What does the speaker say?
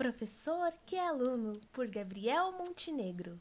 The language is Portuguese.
Professor que é aluno, por Gabriel Montenegro.